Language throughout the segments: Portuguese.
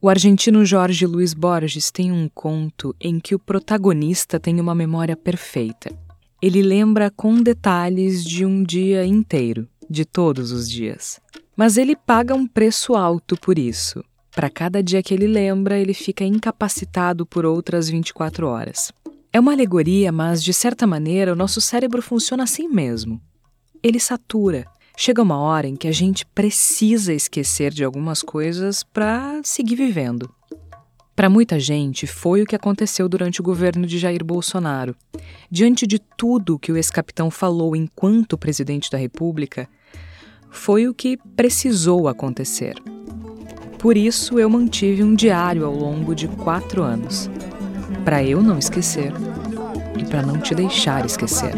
O argentino Jorge Luiz Borges tem um conto em que o protagonista tem uma memória perfeita. Ele lembra com detalhes de um dia inteiro, de todos os dias. Mas ele paga um preço alto por isso. Para cada dia que ele lembra, ele fica incapacitado por outras 24 horas. É uma alegoria, mas de certa maneira o nosso cérebro funciona assim mesmo. Ele satura. Chega uma hora em que a gente precisa esquecer de algumas coisas para seguir vivendo. Para muita gente, foi o que aconteceu durante o governo de Jair Bolsonaro. Diante de tudo que o ex-capitão falou enquanto presidente da República, foi o que precisou acontecer. Por isso, eu mantive um diário ao longo de quatro anos. Para eu não esquecer e para não te deixar esquecer.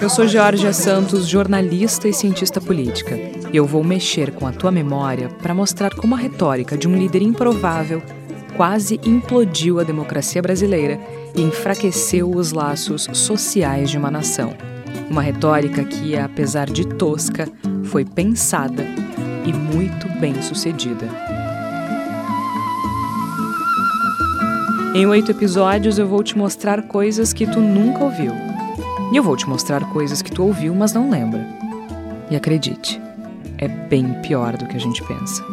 Eu sou Georgia Santos, jornalista e cientista política. E eu vou mexer com a tua memória para mostrar como a retórica de um líder improvável quase implodiu a democracia brasileira e enfraqueceu os laços sociais de uma nação. Uma retórica que, apesar de tosca, foi pensada e muito bem sucedida. Em oito episódios eu vou te mostrar coisas que tu nunca ouviu. E eu vou te mostrar coisas que tu ouviu, mas não lembra. E acredite, é bem pior do que a gente pensa.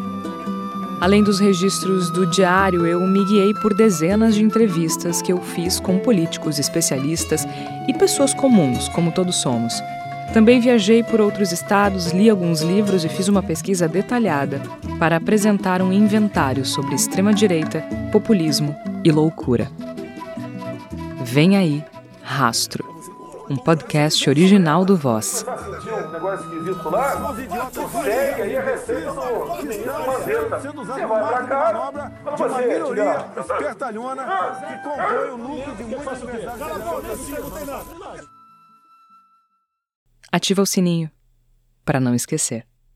Além dos registros do diário, eu me guiei por dezenas de entrevistas que eu fiz com políticos, especialistas e pessoas comuns, como todos somos, também viajei por outros estados, li alguns livros e fiz uma pesquisa detalhada para apresentar um inventário sobre extrema-direita, populismo e loucura. Vem aí, Rastro, um podcast original do Voz. Ativa o sininho para não esquecer.